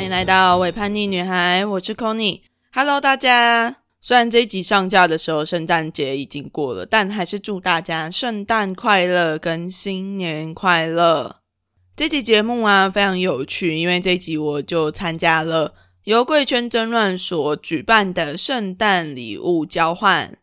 欢迎来到伪叛逆女孩，我是 c o n n y Hello，大家。虽然这一集上架的时候圣诞节已经过了，但还是祝大家圣诞快乐跟新年快乐。这集节目啊非常有趣，因为这集我就参加了由贵圈争乱所举办的圣诞礼物交换。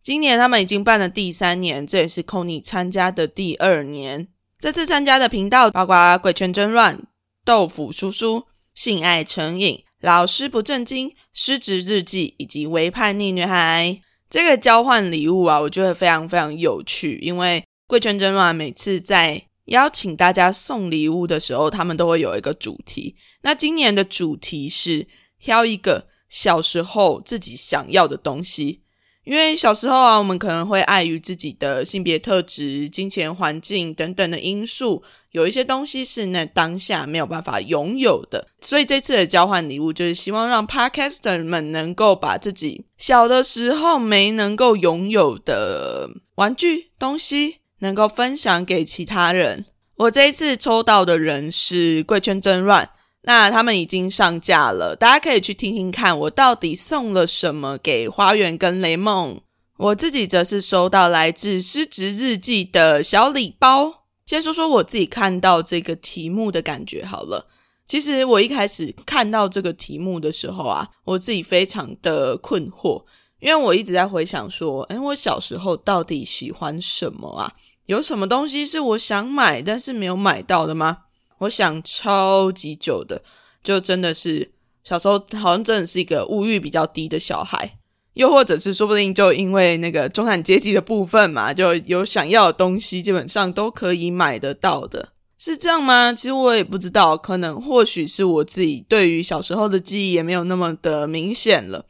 今年他们已经办了第三年，这也是 c o n y 参加的第二年。这次参加的频道包括贵圈争乱、豆腐叔叔、性爱成瘾。老师不正经、失职日记以及微叛逆女孩这个交换礼物啊，我觉得非常非常有趣。因为贵圈真乱每次在邀请大家送礼物的时候，他们都会有一个主题。那今年的主题是挑一个小时候自己想要的东西。因为小时候啊，我们可能会碍于自己的性别特质、金钱环境等等的因素，有一些东西是那当下没有办法拥有的。所以这次的交换礼物，就是希望让 Podcaster 们能够把自己小的时候没能够拥有的玩具东西，能够分享给其他人。我这一次抽到的人是贵圈真乱。那他们已经上架了，大家可以去听听看，我到底送了什么给花园跟雷梦。我自己则是收到来自失职日记的小礼包。先说说我自己看到这个题目的感觉好了。其实我一开始看到这个题目的时候啊，我自己非常的困惑，因为我一直在回想说，哎，我小时候到底喜欢什么啊？有什么东西是我想买但是没有买到的吗？我想超级久的，就真的是小时候好像真的是一个物欲比较低的小孩，又或者是说不定就因为那个中产阶级的部分嘛，就有想要的东西基本上都可以买得到的，是这样吗？其实我也不知道，可能或许是我自己对于小时候的记忆也没有那么的明显了，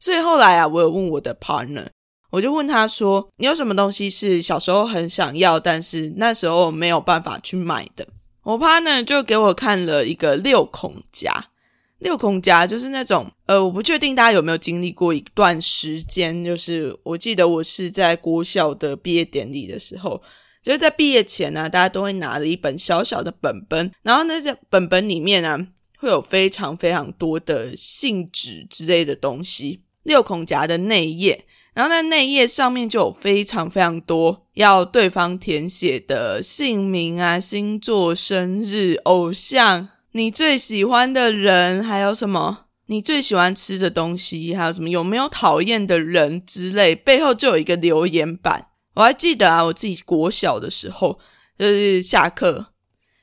所以后来啊，我有问我的 partner，我就问他说：“你有什么东西是小时候很想要，但是那时候没有办法去买的？”我爸呢就给我看了一个六孔夹，六孔夹就是那种，呃，我不确定大家有没有经历过一段时间，就是我记得我是在国小的毕业典礼的时候，就是在毕业前呢，大家都会拿着一本小小的本本，然后那些本本里面啊会有非常非常多的信纸之类的东西，六孔夹的内页。然后在内页上面就有非常非常多要对方填写的姓名啊、星座、生日、偶像、你最喜欢的人，还有什么你最喜欢吃的东西，还有什么有没有讨厌的人之类，背后就有一个留言板。我还记得啊，我自己国小的时候，就是下课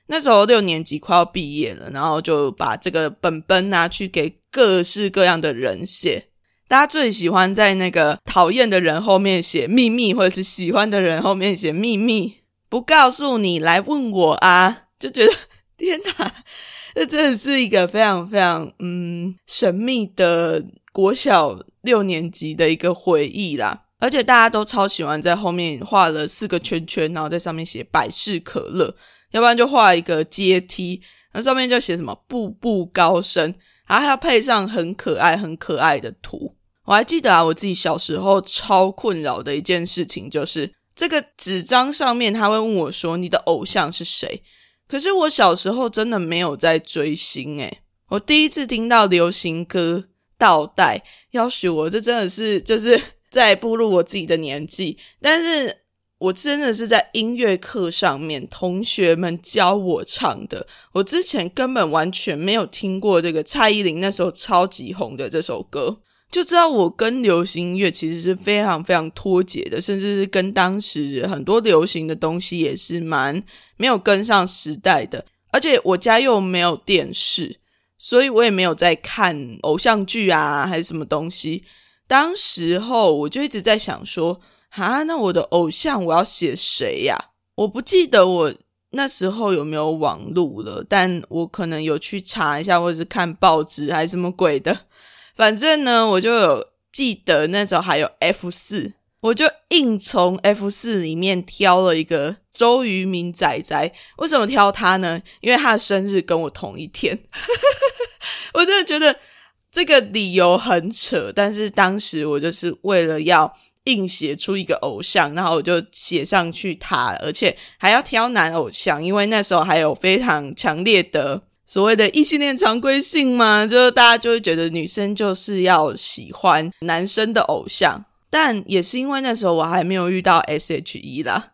那时候六年级快要毕业了，然后就把这个本本拿去给各式各样的人写。大家最喜欢在那个讨厌的人后面写秘密，或者是喜欢的人后面写秘密，不告诉你来问我啊，就觉得天哪，这真的是一个非常非常嗯神秘的国小六年级的一个回忆啦。而且大家都超喜欢在后面画了四个圈圈，然后在上面写百事可乐，要不然就画一个阶梯，那上面就写什么步步高升。然后还要配上很可爱、很可爱的图。我还记得啊，我自己小时候超困扰的一件事情，就是这个纸张上面他会问我说：“你的偶像是谁？”可是我小时候真的没有在追星诶我第一次听到流行歌倒带，要许我这真的是就是 在步入我自己的年纪，但是。我真的是在音乐课上面，同学们教我唱的。我之前根本完全没有听过这个蔡依林那时候超级红的这首歌，就知道我跟流行音乐其实是非常非常脱节的，甚至是跟当时很多流行的东西也是蛮没有跟上时代的。而且我家又没有电视，所以我也没有在看偶像剧啊，还是什么东西。当时候我就一直在想说。啊，那我的偶像我要写谁呀？我不记得我那时候有没有网路了，但我可能有去查一下，或者是看报纸还是什么鬼的。反正呢，我就有记得那时候还有 F 四，我就硬从 F 四里面挑了一个周渝民仔仔。为什么挑他呢？因为他的生日跟我同一天。我真的觉得这个理由很扯，但是当时我就是为了要。硬写出一个偶像，然后我就写上去他，而且还要挑男偶像，因为那时候还有非常强烈的所谓的异性恋常规性嘛，就是大家就会觉得女生就是要喜欢男生的偶像，但也是因为那时候我还没有遇到 S.H.E 啦。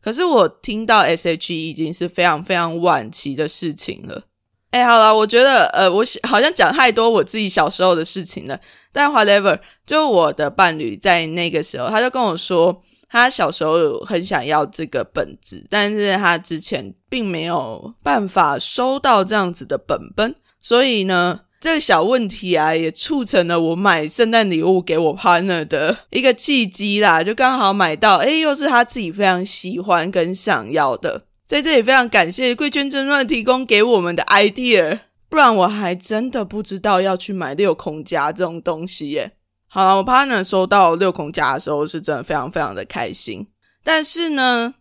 可是我听到 S.H.E 已经是非常非常晚期的事情了。哎，好了，我觉得呃，我好像讲太多我自己小时候的事情了。但 whatever，就我的伴侣在那个时候，他就跟我说。他小时候很想要这个本子，但是他之前并没有办法收到这样子的本本，所以呢，这个小问题啊，也促成了我买圣诞礼物给我 partner 的一个契机啦，就刚好买到，诶又是他自己非常喜欢跟想要的，在这里非常感谢贵圈争乱提供给我们的 idea，不然我还真的不知道要去买六孔夹这种东西耶。好了，我 partner 收到六孔夹的时候是真的非常非常的开心。但是呢，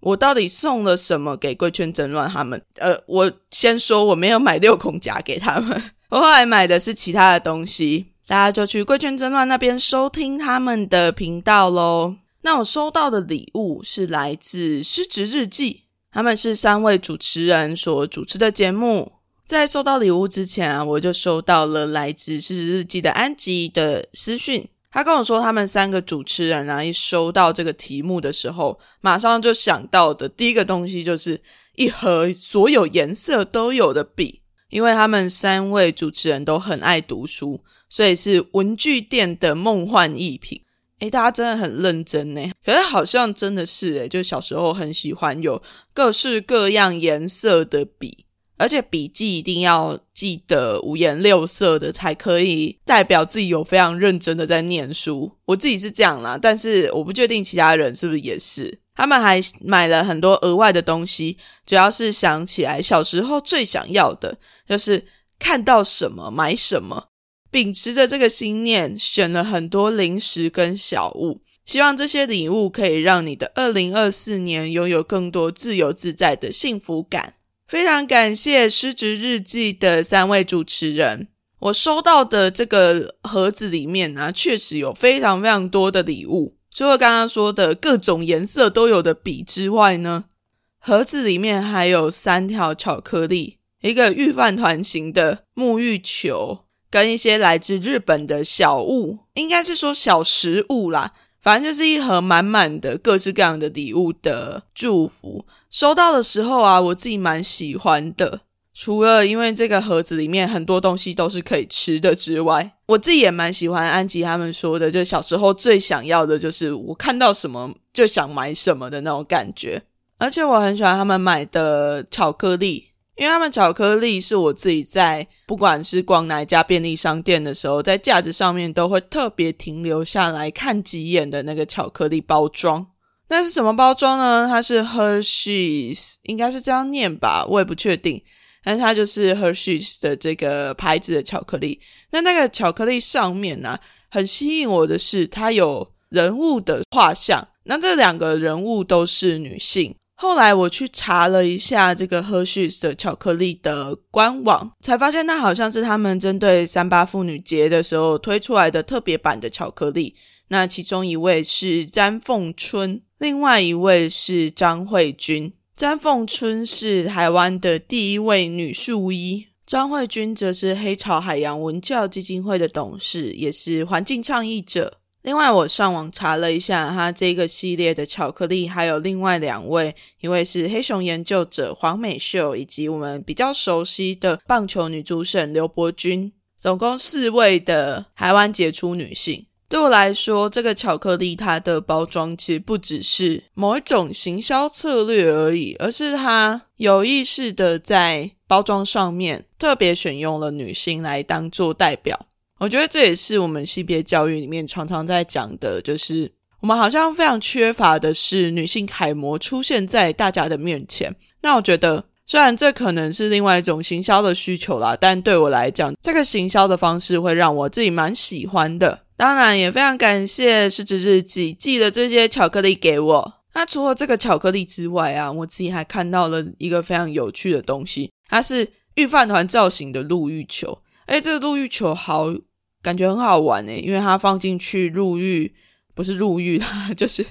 我到底送了什么给贵圈争乱他们？呃，我先说我没有买六孔夹给他们，我后来买的是其他的东西。大家就去贵圈争乱那边收听他们的频道喽。那我收到的礼物是来自失职日记，他们是三位主持人所主持的节目。在收到礼物之前啊，我就收到了来自《是日记》的安吉的私讯。他跟我说，他们三个主持人啊，一收到这个题目的时候，马上就想到的第一个东西就是一盒所有颜色都有的笔，因为他们三位主持人都很爱读书，所以是文具店的梦幻一品。诶，大家真的很认真呢，可是好像真的是诶，就小时候很喜欢有各式各样颜色的笔。而且笔记一定要记得五颜六色的，才可以代表自己有非常认真的在念书。我自己是这样啦，但是我不确定其他人是不是也是。他们还买了很多额外的东西，主要是想起来小时候最想要的就是看到什么买什么，秉持着这个心念，选了很多零食跟小物，希望这些礼物可以让你的二零二四年拥有更多自由自在的幸福感。非常感谢《失职日记》的三位主持人。我收到的这个盒子里面呢，确实有非常非常多的礼物。除了刚刚说的各种颜色都有的笔之外呢，盒子里面还有三条巧克力、一个御饭团型的沐浴球，跟一些来自日本的小物，应该是说小食物啦。反正就是一盒满满的各式各样的礼物的祝福。收到的时候啊，我自己蛮喜欢的。除了因为这个盒子里面很多东西都是可以吃的之外，我自己也蛮喜欢安吉他们说的，就小时候最想要的就是我看到什么就想买什么的那种感觉。而且我很喜欢他们买的巧克力。因为他们巧克力是我自己在不管是逛哪一家便利商店的时候，在架子上面都会特别停留下来看几眼的那个巧克力包装。那是什么包装呢？它是 Hershey's，应该是这样念吧，我也不确定。但它就是 Hershey's 的这个牌子的巧克力。那那个巧克力上面呢，很吸引我的是它有人物的画像。那这两个人物都是女性。后来我去查了一下这个 Hershey's 的巧克力的官网，才发现它好像是他们针对三八妇女节的时候推出来的特别版的巧克力。那其中一位是詹凤春，另外一位是张慧君。詹凤春是台湾的第一位女树医，张慧君则是黑潮海洋文教基金会的董事，也是环境倡议者。另外，我上网查了一下，它这个系列的巧克力还有另外两位，一位是黑熊研究者黄美秀，以及我们比较熟悉的棒球女主审刘伯君，总共四位的台湾杰出女性。对我来说，这个巧克力它的包装其实不只是某一种行销策略而已，而是它有意识的在包装上面特别选用了女性来当做代表。我觉得这也是我们性别教育里面常常在讲的，就是我们好像非常缺乏的是女性楷模出现在大家的面前。那我觉得，虽然这可能是另外一种行销的需求啦，但对我来讲，这个行销的方式会让我自己蛮喜欢的。当然，也非常感谢失职日记寄的这些巧克力给我。那除了这个巧克力之外啊，我自己还看到了一个非常有趣的东西，它是御饭团造型的陆浴球。哎，这个陆浴球好。感觉很好玩诶，因为它放进去入浴不是入浴啦，就是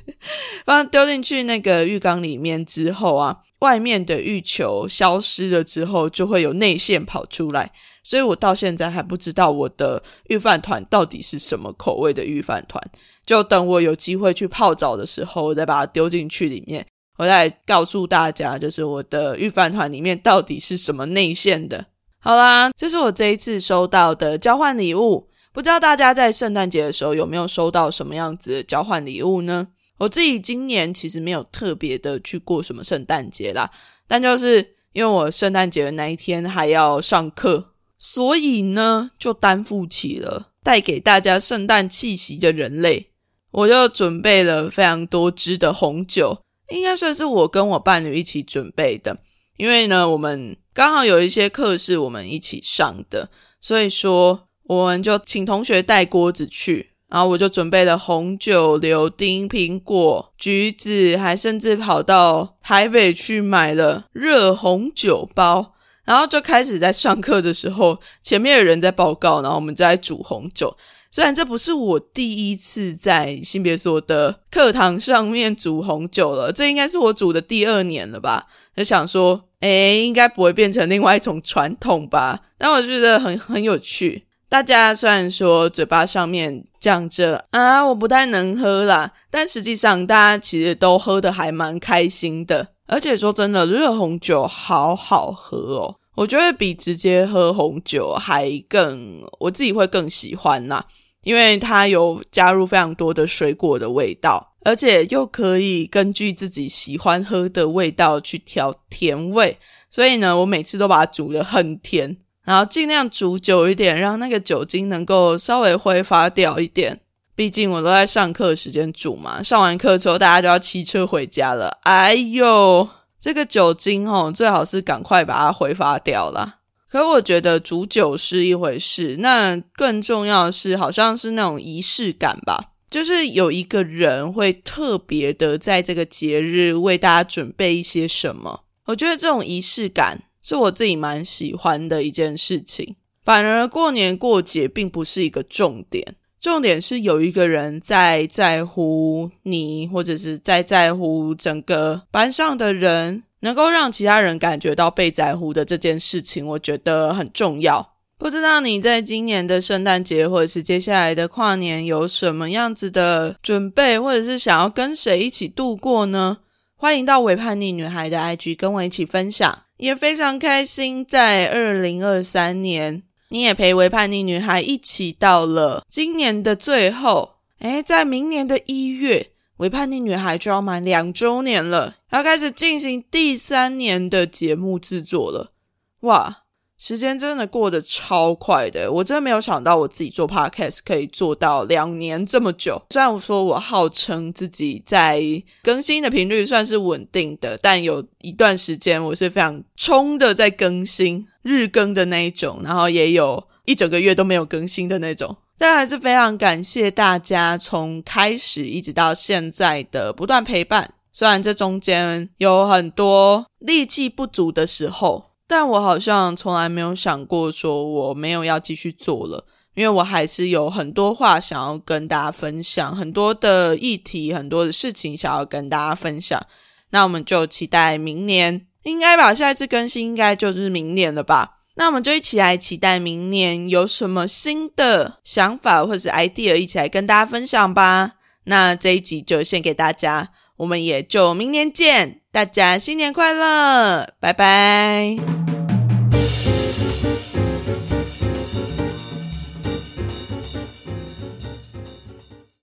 把它丢进去那个浴缸里面之后啊，外面的浴球消失了之后，就会有内线跑出来。所以我到现在还不知道我的御饭团到底是什么口味的御饭团。就等我有机会去泡澡的时候，我再把它丢进去里面，我再告诉大家，就是我的御饭团里面到底是什么内馅的。好啦，这是我这一次收到的交换礼物。不知道大家在圣诞节的时候有没有收到什么样子的交换礼物呢？我自己今年其实没有特别的去过什么圣诞节啦，但就是因为我圣诞节的那一天还要上课。所以呢，就担负起了带给大家圣诞气息的人类。我就准备了非常多支的红酒，应该算是我跟我伴侣一起准备的。因为呢，我们刚好有一些课是我们一起上的，所以说我们就请同学带锅子去，然后我就准备了红酒、柳丁、苹果、橘子，还甚至跑到台北去买了热红酒包。然后就开始在上课的时候，前面的人在报告，然后我们在煮红酒。虽然这不是我第一次在性别所的课堂上面煮红酒了，这应该是我煮的第二年了吧？就想说，哎，应该不会变成另外一种传统吧？但我觉得很很有趣。大家虽然说嘴巴上面讲着啊，我不太能喝啦，但实际上大家其实都喝的还蛮开心的。而且说真的，热红酒好好喝哦，我觉得比直接喝红酒还更，我自己会更喜欢呐，因为它有加入非常多的水果的味道，而且又可以根据自己喜欢喝的味道去调甜味，所以呢，我每次都把它煮的很甜，然后尽量煮久一点，让那个酒精能够稍微挥发掉一点。毕竟我都在上课时间煮嘛，上完课之后大家就要骑车回家了。哎呦，这个酒精哦，最好是赶快把它挥发掉了。可我觉得煮酒是一回事，那更重要的是，好像是那种仪式感吧，就是有一个人会特别的在这个节日为大家准备一些什么。我觉得这种仪式感是我自己蛮喜欢的一件事情。反而过年过节并不是一个重点。重点是有一个人在在乎你，或者是在在乎整个班上的人，能够让其他人感觉到被在乎的这件事情，我觉得很重要。不知道你在今年的圣诞节，或者是接下来的跨年，有什么样子的准备，或者是想要跟谁一起度过呢？欢迎到伪叛逆女孩的 IG 跟我一起分享，也非常开心在二零二三年。你也陪伪叛逆女孩一起到了今年的最后，哎，在明年的一月，维叛逆女孩就要满两周年了，要开始进行第三年的节目制作了，哇！时间真的过得超快的，我真的没有想到我自己做 podcast 可以做到两年这么久。虽然我说我号称自己在更新的频率算是稳定的，但有一段时间我是非常冲的在更新日更的那一种，然后也有一整个月都没有更新的那种。但还是非常感谢大家从开始一直到现在的不断陪伴。虽然这中间有很多力气不足的时候。但我好像从来没有想过说我没有要继续做了，因为我还是有很多话想要跟大家分享，很多的议题，很多的事情想要跟大家分享。那我们就期待明年，应该吧？下一次更新应该就是明年了吧？那我们就一起来期待明年有什么新的想法或者 idea，一起来跟大家分享吧。那这一集就献给大家，我们也就明年见。大家新年快乐，拜拜。